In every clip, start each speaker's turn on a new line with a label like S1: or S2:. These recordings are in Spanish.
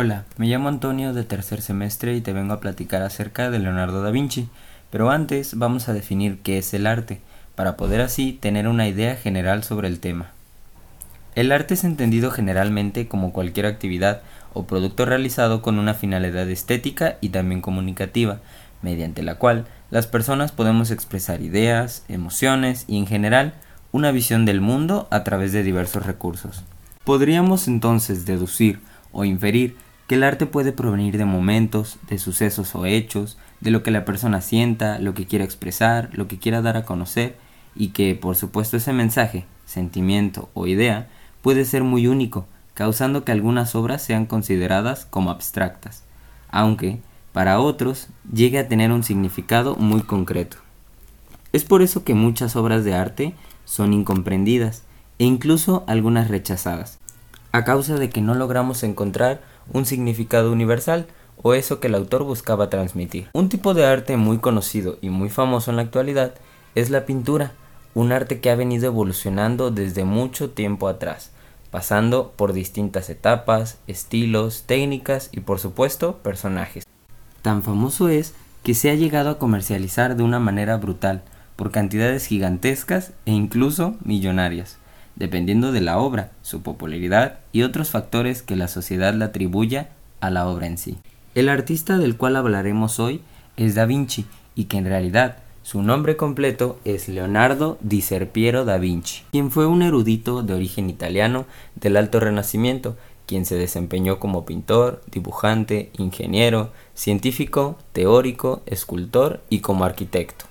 S1: Hola, me llamo Antonio de tercer semestre y te vengo a platicar acerca de Leonardo da Vinci, pero antes vamos a definir qué es el arte, para poder así tener una idea general sobre el tema. El arte es entendido generalmente como cualquier actividad o producto realizado con una finalidad estética y también comunicativa, mediante la cual las personas podemos expresar ideas, emociones y en general una visión del mundo a través de diversos recursos. Podríamos entonces deducir o inferir que el arte puede provenir de momentos, de sucesos o hechos, de lo que la persona sienta, lo que quiera expresar, lo que quiera dar a conocer, y que, por supuesto, ese mensaje, sentimiento o idea puede ser muy único, causando que algunas obras sean consideradas como abstractas, aunque, para otros, llegue a tener un significado muy concreto. Es por eso que muchas obras de arte son incomprendidas e incluso algunas rechazadas, a causa de que no logramos encontrar un significado universal o eso que el autor buscaba transmitir. Un tipo de arte muy conocido y muy famoso en la actualidad es la pintura, un arte que ha venido evolucionando desde mucho tiempo atrás, pasando por distintas etapas, estilos, técnicas y por supuesto personajes. Tan famoso es que se ha llegado a comercializar de una manera brutal, por cantidades gigantescas e incluso millonarias dependiendo de la obra, su popularidad y otros factores que la sociedad le atribuya a la obra en sí. El artista del cual hablaremos hoy es Da Vinci y que en realidad su nombre completo es Leonardo di Serpiero da Vinci, quien fue un erudito de origen italiano del Alto Renacimiento, quien se desempeñó como pintor, dibujante, ingeniero, científico, teórico, escultor y como arquitecto.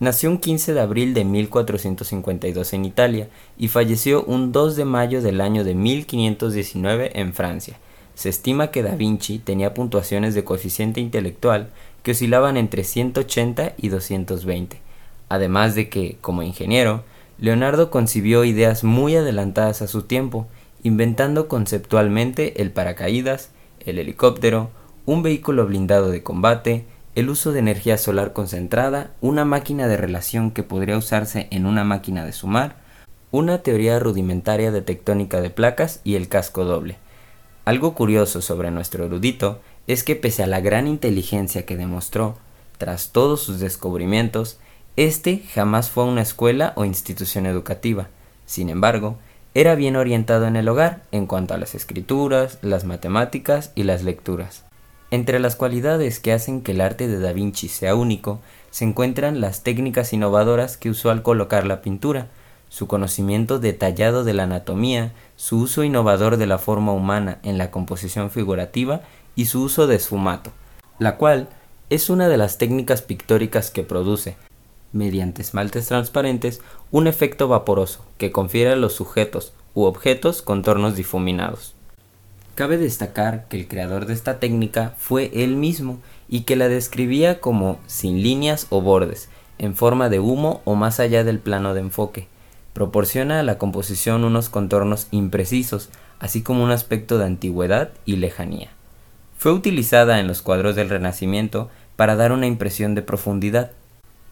S1: Nació un 15 de abril de 1452 en Italia y falleció un 2 de mayo del año de 1519 en Francia. Se estima que Da Vinci tenía puntuaciones de coeficiente intelectual que oscilaban entre 180 y 220, además de que, como ingeniero, Leonardo concibió ideas muy adelantadas a su tiempo, inventando conceptualmente el paracaídas, el helicóptero, un vehículo blindado de combate, el uso de energía solar concentrada, una máquina de relación que podría usarse en una máquina de sumar, una teoría rudimentaria de tectónica de placas y el casco doble. Algo curioso sobre nuestro erudito es que pese a la gran inteligencia que demostró, tras todos sus descubrimientos, este jamás fue a una escuela o institución educativa. Sin embargo, era bien orientado en el hogar en cuanto a las escrituras, las matemáticas y las lecturas. Entre las cualidades que hacen que el arte de Da Vinci sea único se encuentran las técnicas innovadoras que usó al colocar la pintura, su conocimiento detallado de la anatomía, su uso innovador de la forma humana en la composición figurativa y su uso de esfumato, la cual es una de las técnicas pictóricas que produce, mediante esmaltes transparentes, un efecto vaporoso que confiere a los sujetos u objetos contornos difuminados. Cabe destacar que el creador de esta técnica fue él mismo y que la describía como sin líneas o bordes, en forma de humo o más allá del plano de enfoque. Proporciona a la composición unos contornos imprecisos, así como un aspecto de antigüedad y lejanía. Fue utilizada en los cuadros del Renacimiento para dar una impresión de profundidad.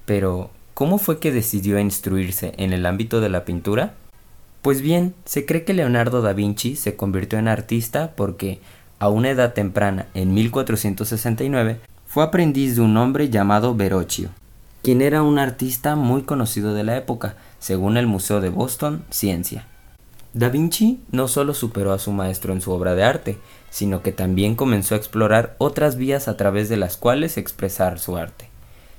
S1: Pero, ¿cómo fue que decidió instruirse en el ámbito de la pintura? Pues bien, se cree que Leonardo da Vinci se convirtió en artista porque, a una edad temprana, en 1469, fue aprendiz de un hombre llamado Verocchio, quien era un artista muy conocido de la época, según el Museo de Boston, Ciencia. Da Vinci no solo superó a su maestro en su obra de arte, sino que también comenzó a explorar otras vías a través de las cuales expresar su arte.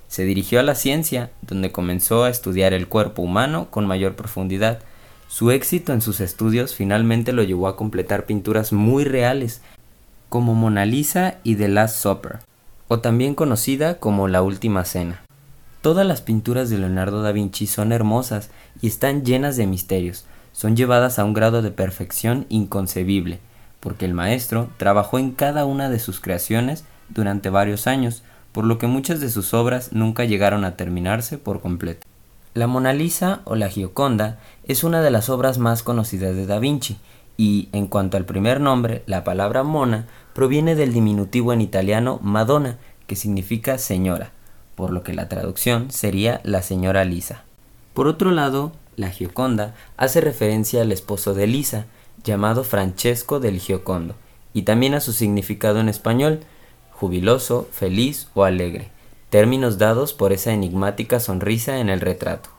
S1: Se dirigió a la ciencia, donde comenzó a estudiar el cuerpo humano con mayor profundidad, su éxito en sus estudios finalmente lo llevó a completar pinturas muy reales, como Mona Lisa y The Last Supper, o también conocida como La Última Cena. Todas las pinturas de Leonardo da Vinci son hermosas y están llenas de misterios, son llevadas a un grado de perfección inconcebible, porque el maestro trabajó en cada una de sus creaciones durante varios años, por lo que muchas de sus obras nunca llegaron a terminarse por completo. La Mona Lisa o la Gioconda es una de las obras más conocidas de Da Vinci y, en cuanto al primer nombre, la palabra mona proviene del diminutivo en italiano Madonna, que significa señora, por lo que la traducción sería la señora Lisa. Por otro lado, la Gioconda hace referencia al esposo de Lisa, llamado Francesco del Giocondo, y también a su significado en español, jubiloso, feliz o alegre, términos dados por esa enigmática sonrisa en el retrato.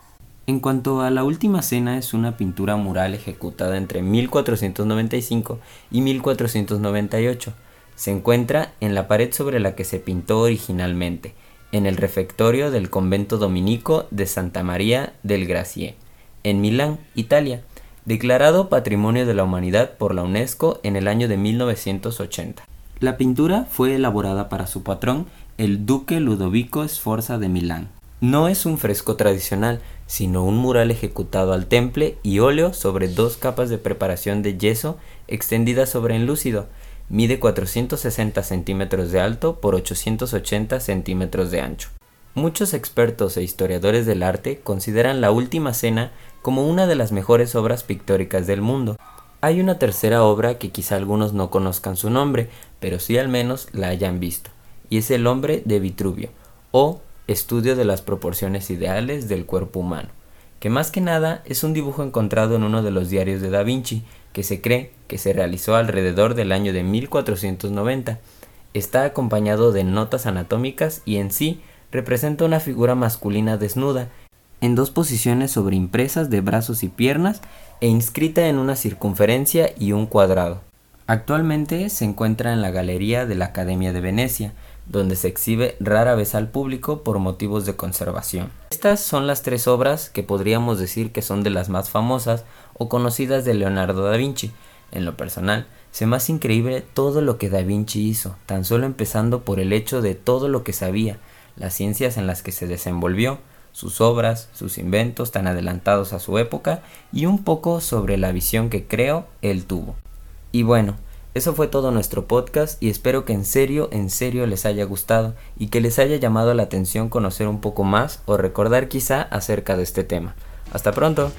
S1: En cuanto a la Última Cena, es una pintura mural ejecutada entre 1495 y 1498. Se encuentra en la pared sobre la que se pintó originalmente, en el refectorio del convento dominico de Santa María del Gracié, en Milán, Italia, declarado Patrimonio de la Humanidad por la UNESCO en el año de 1980. La pintura fue elaborada para su patrón, el duque Ludovico Sforza de Milán. No es un fresco tradicional, sino un mural ejecutado al temple y óleo sobre dos capas de preparación de yeso extendidas sobre enlúcido. Mide 460 centímetros de alto por 880 centímetros de ancho. Muchos expertos e historiadores del arte consideran La Última Cena como una de las mejores obras pictóricas del mundo. Hay una tercera obra que quizá algunos no conozcan su nombre, pero sí al menos la hayan visto, y es El hombre de Vitruvio, o Estudio de las proporciones ideales del cuerpo humano, que más que nada es un dibujo encontrado en uno de los diarios de Da Vinci, que se cree que se realizó alrededor del año de 1490. Está acompañado de notas anatómicas y en sí representa una figura masculina desnuda, en dos posiciones sobreimpresas de brazos y piernas e inscrita en una circunferencia y un cuadrado. Actualmente se encuentra en la Galería de la Academia de Venecia, donde se exhibe rara vez al público por motivos de conservación. Estas son las tres obras que podríamos decir que son de las más famosas o conocidas de Leonardo da Vinci. En lo personal, se más increíble todo lo que da Vinci hizo, tan solo empezando por el hecho de todo lo que sabía, las ciencias en las que se desenvolvió, sus obras, sus inventos tan adelantados a su época y un poco sobre la visión que creo él tuvo. Y bueno, eso fue todo nuestro podcast y espero que en serio, en serio les haya gustado y que les haya llamado la atención conocer un poco más o recordar quizá acerca de este tema. Hasta pronto.